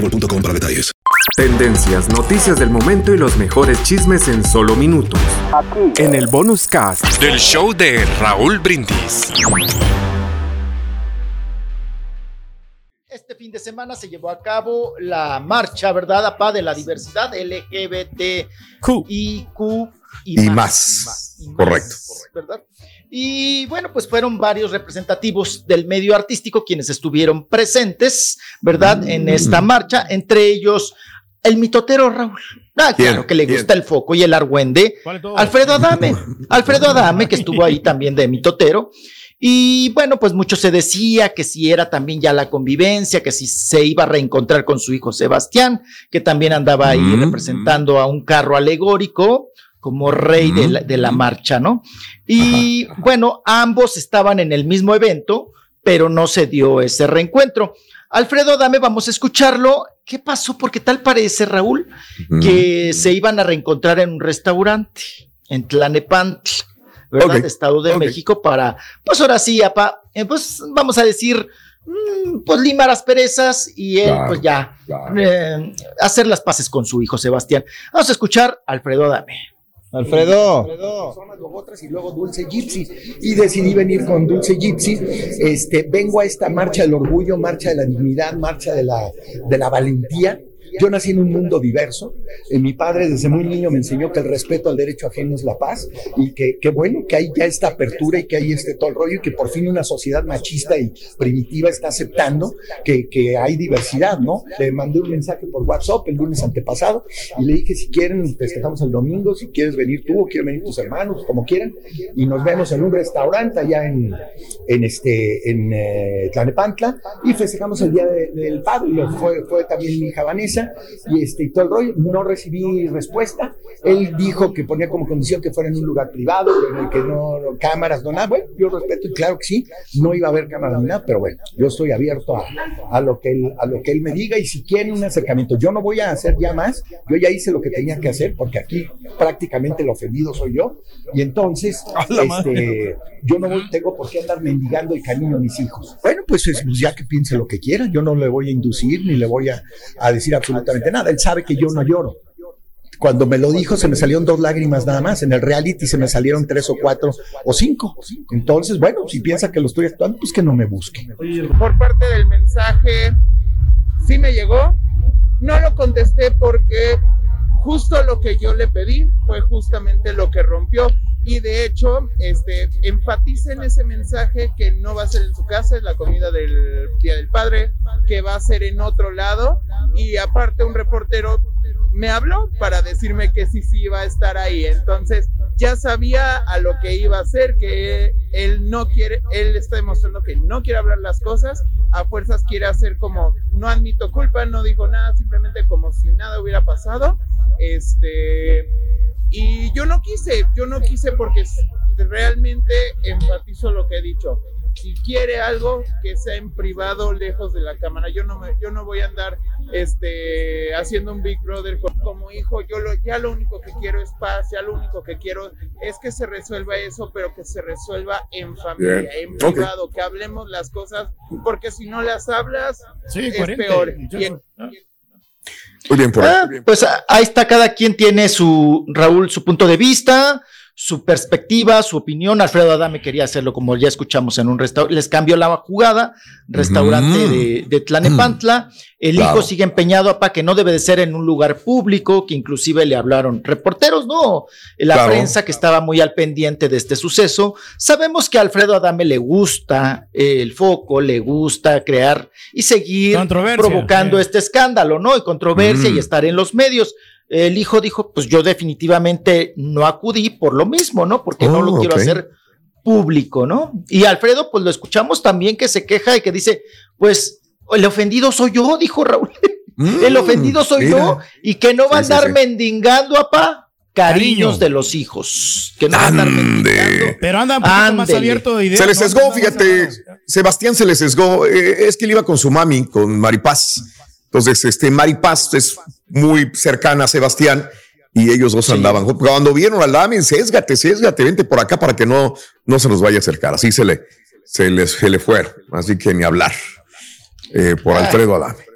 boostmobile.com para detalles. Tendencias, noticias del momento y los mejores chismes en solo minutos. Aquí. En el bonus cast del show de Raúl Brindis. Este fin de semana se llevó a cabo la marcha, ¿verdad, APA, de la diversidad LGBT y más, Correcto. ¿Verdad? Y bueno, pues fueron varios representativos del medio artístico quienes estuvieron presentes, ¿verdad? En mm. esta marcha, entre ellos el mitotero Raúl. Ah, claro que le gusta el foco y el argüende. Alfredo Adame. Alfredo Adame, que estuvo ahí también de mitotero. Y bueno, pues mucho se decía que si era también ya la convivencia, que si se iba a reencontrar con su hijo Sebastián, que también andaba ahí mm. representando a un carro alegórico como rey de, la, marcha, ¿no? Y bueno, ambos estaban en el mismo evento, pero no se dio ese reencuentro. Alfredo, dame, vamos a escucharlo. ¿Qué pasó? Porque tal parece, Raúl, que se iban a reencontrar en un restaurante en Tlanepantla, ¿verdad? Estado de México para, pues ahora sí, apa, eh, pues vamos a decir, mm, pues limar las perezas y él, pues ya, eh, hacer las paces con su hijo Sebastián. Vamos a escuchar a Alfredo Adame. Alfredo. y luego Dulce Gypsy. Y decidí venir con Dulce Gypsy. Este, vengo a esta marcha del orgullo, marcha de la dignidad, marcha de la, de la valentía yo nací en un mundo diverso. Eh, mi padre desde muy niño me enseñó que el respeto al derecho ajeno es la paz y que, bueno que hay ya esta apertura y que hay este todo el rollo y que por fin una sociedad machista y primitiva está aceptando que, hay diversidad, ¿no? Le mandé un mensaje por WhatsApp el lunes antepasado y le dije si quieren festejamos el domingo, si quieres venir tú o quieren venir tus hermanos, como quieran, y nos vemos en un restaurante allá en, en este en eh, Tlanepantla y festejamos el día del padre. Fue, fue también mi hija Vanessa y, este, y todo el rollo. No recibí respuesta. Él dijo que ponía como condición que fuera en un lugar privado, en el que no, cámaras, no nada. Bueno, yo respeto y claro que sí, no iba a haber cámaras ni nada, pero bueno, yo estoy abierto a, a, lo que él, a lo que él me diga y si quiere un acercamiento. Yo no voy a hacer ya más, yo ya hice lo que tenía que hacer porque aquí prácticamente el ofendido soy yo y entonces este, yo no tengo por qué andar mendigando el cariño a mis hijos. Bueno, pues, pues ya que piense lo que quiera, yo no le voy a inducir ni le voy a, a decir absolutamente absolutamente nada. Él sabe que yo no lloro. Cuando me lo dijo, se me salieron dos lágrimas nada más. En el reality se me salieron tres o cuatro o cinco. Entonces, bueno, si piensa que lo estoy actuando, pues que no me busque. Por parte del mensaje, sí me llegó. No lo contesté porque justo lo que yo le pedí fue justamente lo que rompió y de hecho este enfatiza en ese mensaje que no va a ser en su casa es la comida del día del padre que va a ser en otro lado y aparte un reportero me habló para decirme que sí sí iba a estar ahí. Entonces ya sabía a lo que iba a hacer que él no quiere él está demostrando que no quiere hablar las cosas. A fuerzas quiere hacer como no admito culpa no dijo nada simplemente como si nada hubiera pasado. Este y yo no quise, yo no quise porque realmente enfatizo lo que he dicho. Si quiere algo que sea en privado, lejos de la cámara, yo no me, yo no voy a andar este, haciendo un Big Brother como, hijo. Yo lo, ya lo único que quiero es paz, ya lo único que quiero es que se resuelva eso, pero que se resuelva en familia, en privado, que hablemos las cosas, porque si no las hablas es peor. Muy bien, por ah, Pues ah, ahí está, cada quien tiene su, Raúl, su punto de vista, su perspectiva, su opinión. Alfredo Adame quería hacerlo como ya escuchamos en un restaurante, les cambió la jugada, restaurante de, de, Tlanepantla. El hijo sigue empeñado para que no debe de ser en un lugar público, que inclusive le hablaron reporteros, no, la prensa que estaba muy al pendiente de este suceso. Sabemos que a Alfredo Adame le gusta el foco, le gusta crear y seguir provocando este escándalo, ¿no? Y controversia y estar en los medios el hijo dijo, pues yo definitivamente no acudí por lo mismo, ¿no? Porque no lo oh, quiero hacer público, ¿no? Y Alfredo, pues lo escuchamos también que se queja y que dice, pues el ofendido soy yo, dijo Raúl. Mm, el ofendido soy yo y que no va a andar mendigando, apá, cariños de los hijos. Que no va a andar mendigando. Pero anda un poquito más abierto de ideas. Se les sesgó, fíjate, Sebastián se les sesgó. Eh, es que él iba con su mami, con Maripaz. Entonces, este, Maripaz es muy cercana a Sebastián y ellos dos andaban. Cuando vieron al Dame, sésgate, sésgate, vente por acá para que no, no se nos vaya a acercar. Así se le, se les, se le fue. Así que ni hablar eh, por ah. Alfredo Adame.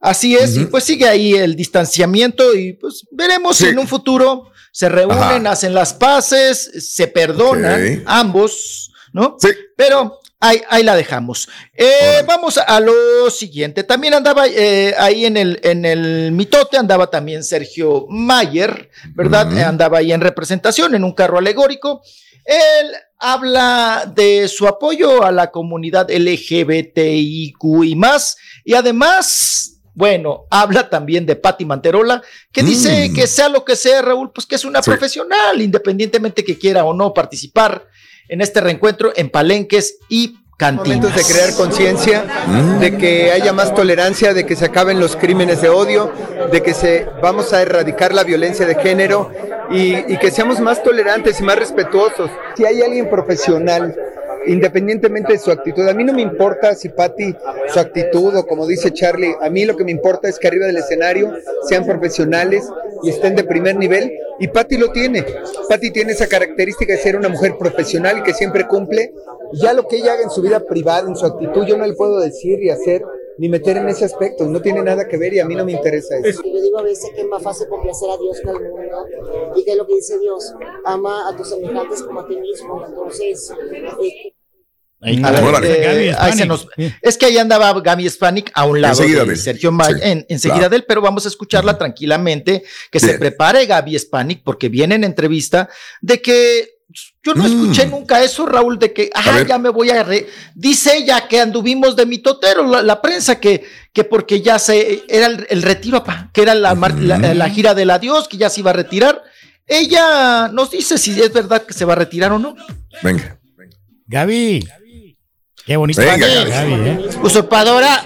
Así es, y pues sigue ahí el distanciamiento y pues veremos si en un futuro se reúnen, hacen las paces, se perdonan ambos, ¿no? Sí. Pero Ahí, ahí, la dejamos. Eh, vamos a lo siguiente. También andaba eh, ahí en el, en el mitote, andaba también Sergio Mayer, ¿verdad? Andaba ahí en representación en un carro alegórico. Él habla de su apoyo a la comunidad LGBTIQ y más, y además bueno, habla también de Patti Manterola, que dice mm. que sea lo que sea, Raúl, pues que es una profesional, independientemente que quiera o no participar en este reencuentro en palenques y cantinas. Momentos de crear conciencia, mm. de que haya más tolerancia, de que se acaben los crímenes de odio, de que se vamos a erradicar la violencia de género y, y que seamos más tolerantes y más respetuosos. Si hay alguien profesional independientemente de su actitud. A mí no me importa si Patti, su actitud o como dice Charlie, a mí lo que me importa es que arriba del escenario sean profesionales y estén de primer nivel. Y Patti lo tiene. Patti tiene esa característica de ser una mujer profesional y que siempre cumple. Ya lo que ella haga en su vida privada, en su actitud, yo no le puedo decir y hacer ni meter en ese aspecto, no tiene nada que ver y a mí no me interesa eso. Yo digo a veces que es más fácil complacer a Dios que al mundo y que es lo que dice Dios, ama a tus semejantes como a ti mismo, entonces... Eh, es que ahí andaba Gaby Spanik a un lado de, Sergio May, enseguida de él, pero vamos a escucharla tranquilamente, que se prepare Gaby Spanik, porque viene en entrevista de que yo no escuché mm. nunca eso, Raúl, de que, ah, ya me voy a... Dice ella que anduvimos de mitotero, la, la prensa, que, que porque ya se... Era el, retiro, que era la, la, gira del adiós, que ya se iba a retirar. Ella nos dice si es verdad que se va a retirar o no. Venga. Gaby. Qué bonito. Venga, Gaby. ¿eh? Usurpadora.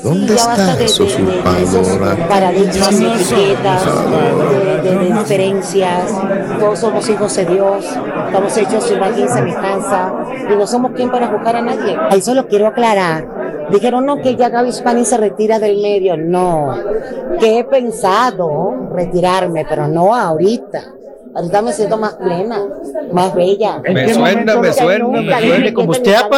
¿Dónde está esa usurpadora? Paradigmas, etiquetas, de, de, diferencias. Todos somos hijos de Dios. Estamos hechos su imagen y semejanza. Y no somos quien para juzgar a nadie. Eso lo quiero aclarar. Dijeron, no, que ya Gaby Spani se retira del medio. No. Que he pensado retirarme, pero no ahorita. Ahorita me siento más plena, más bella. Me suena, me suena, me suena. Como usted ha,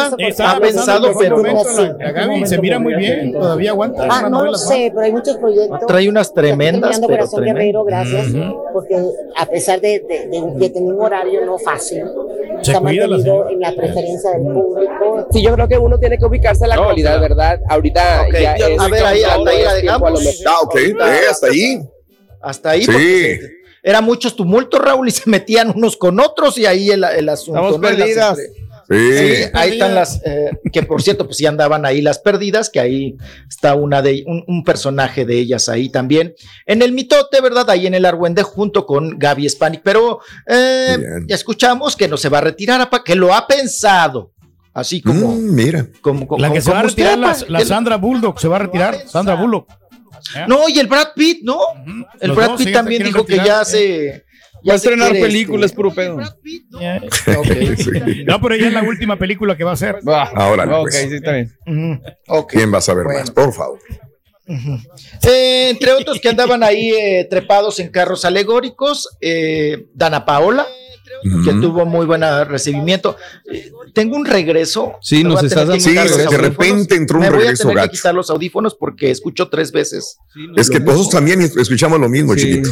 pensado, pero Gaby se mira muy bien, todavía aguanta. Ah, no lo sé, pero hay muchos proyectos. Trae unas tremendas, pero Corazón Guerrero, gracias, porque a pesar de, de, tener un horario no fácil, se ha mantenido en la preferencia del público. Sí, yo creo que uno tiene que ubicarse en la actualidad, ¿verdad? Ahorita ya A ver, ahí, hasta ahí la dejamos. Ah, ok, hasta ahí. Hasta ahí, sí era muchos tumultos, Raúl, y se metían unos con otros y ahí el, el asunto. Estamos perdidas. Sí, ahí están las, eh, que por cierto, pues sí andaban ahí las perdidas, que ahí está una de, un, personaje de ellas ahí también. En el mitote, ¿verdad? Ahí en el Argüende junto con Gaby Spanik, pero eh, ya escuchamos que no se va a retirar, que lo ha pensado. Así como. Mm, mira. Como, la que se va a retirar, la, Sandra Bulldog se va a retirar. Sandra Bullock. No, y el Brad Pitt, ¿no? El Brad Pitt también dijo que ya se. va a estrenar películas, este, puro pedo. No, pero ella es la última película que va a hacer. Ahora, pues. Ok, sí, está bien. ¿Quién va a saber más? Por favor. Eh, entre otros que andaban ahí eh, trepados en carros alegóricos, eh, Dana Paola, que tuvo muy buen recibimiento. Eh, tengo un regreso. Sí, nos estás dando. Sí, de repente entró un regreso. Voy a tener que quitar los audífonos porque escucho tres veces. es que todos también escuchamos lo mismo, chiquito.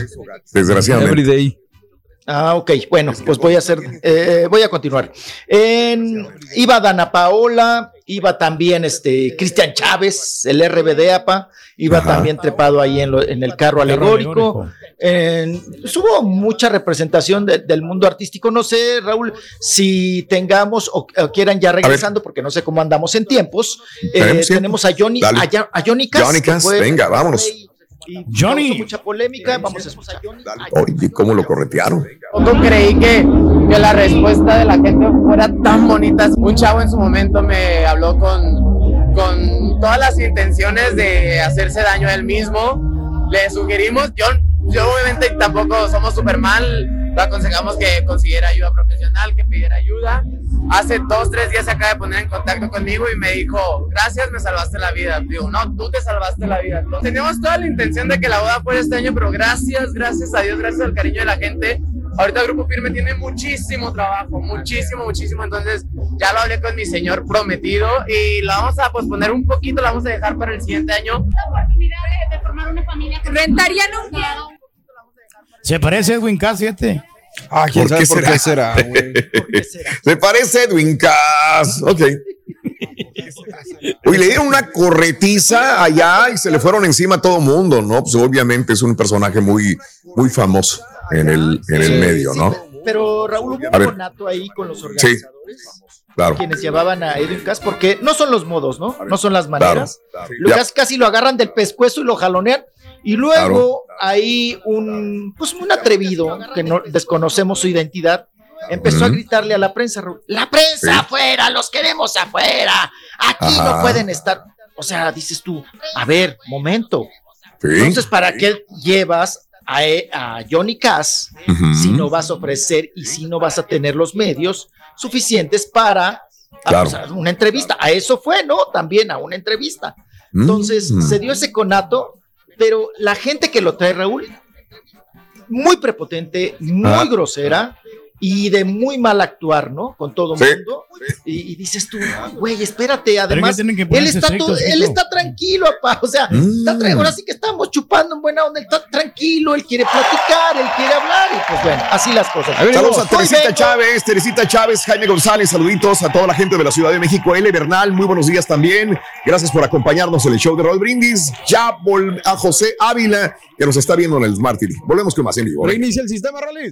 Desgraciadamente. Ah, ok. Bueno, pues voy a hacer, eh, voy a continuar. iba Dana Paola, iba también este Cristian Chávez, el RBD APA, iba también trepado ahí en, el carro alegórico. hubo mucha representación del mundo artístico. No sé, Raúl, si tengamos o, quieran ya regresando, porque no sé cómo andamos en tiempos. Eh, tenemos a Johnny, a, a, Johnny Cass. venga, vámonos. Johnny. Mucha polémica, vamos a escuchar. ¿Y cómo lo corretearon? Poco creí que, que la respuesta de la gente fuera tan bonita. Un chavo en su momento me habló con, con todas las intenciones de hacerse daño a él mismo. Le sugerimos, yo, yo obviamente tampoco somos Superman, le aconsejamos que consiguiera ayuda profesional, que pidiera ayuda. Hace dos, tres días se acaba de poner en contacto conmigo y me dijo, gracias, me salvaste la vida. Digo, no, tú te salvaste la vida. Teníamos toda la intención de que la boda fuera este año, pero gracias, gracias a Dios, gracias al cariño de la gente. Ahorita el Grupo Firme tiene muchísimo trabajo, muchísimo, muchísimo. Entonces ya lo hablé con mi señor prometido y lo vamos a posponer un poquito, lo vamos a dejar para el siguiente año. La oportunidad de, formar una familia. ¿Rentarían un se parece a Edwin Cass, este. Ah, ¿quién ¿Por, qué por, qué será, Se parece a Edwin Cass. Ok. Uy, le dieron una corretiza allá y se le fueron encima a todo mundo, ¿no? Pues obviamente es un personaje muy, muy famoso en el, en el medio, ¿no? pero Raúl, hubo un conato ahí con los organizadores. Sí, claro. Quienes llevaban a Edwin Cass, porque no son los modos, ¿no? No son las maneras. Lucas casi lo agarran del pescuezo y lo jalonean. Y luego hay un, pues un atrevido que no desconocemos su identidad. Empezó a gritarle a la prensa, la prensa afuera, los queremos afuera, aquí no pueden estar. O sea, dices tú, a ver, momento. Entonces, ¿para qué llevas a, a Johnny Cass si no vas a ofrecer y si no vas a tener los medios suficientes para pues, una entrevista? A eso fue, ¿no? También a una entrevista. Entonces, se dio ese conato pero la gente que lo trae, Raúl, muy prepotente, muy ah. grosera y de muy mal actuar, ¿no? Con todo el mundo. Y, dices tú, güey, espérate, además, él está, él está tranquilo, papá, o sea, está mm. ahora sí que estamos chupando en buena onda, él está tranquilo, él quiere platicar, él quiere hablar, y pues bueno, así las cosas. Saludos a Teresita Chávez, Teresita Chávez, Jaime González, saluditos a toda la gente de la Ciudad de México, L. Bernal, muy buenos días también, gracias por acompañarnos en el show de Roll Brindis, ya a José Ávila, que nos está viendo en el Smart TV. Volvemos con más en vivo. Reinicia el sistema, Rally.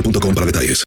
para detalles.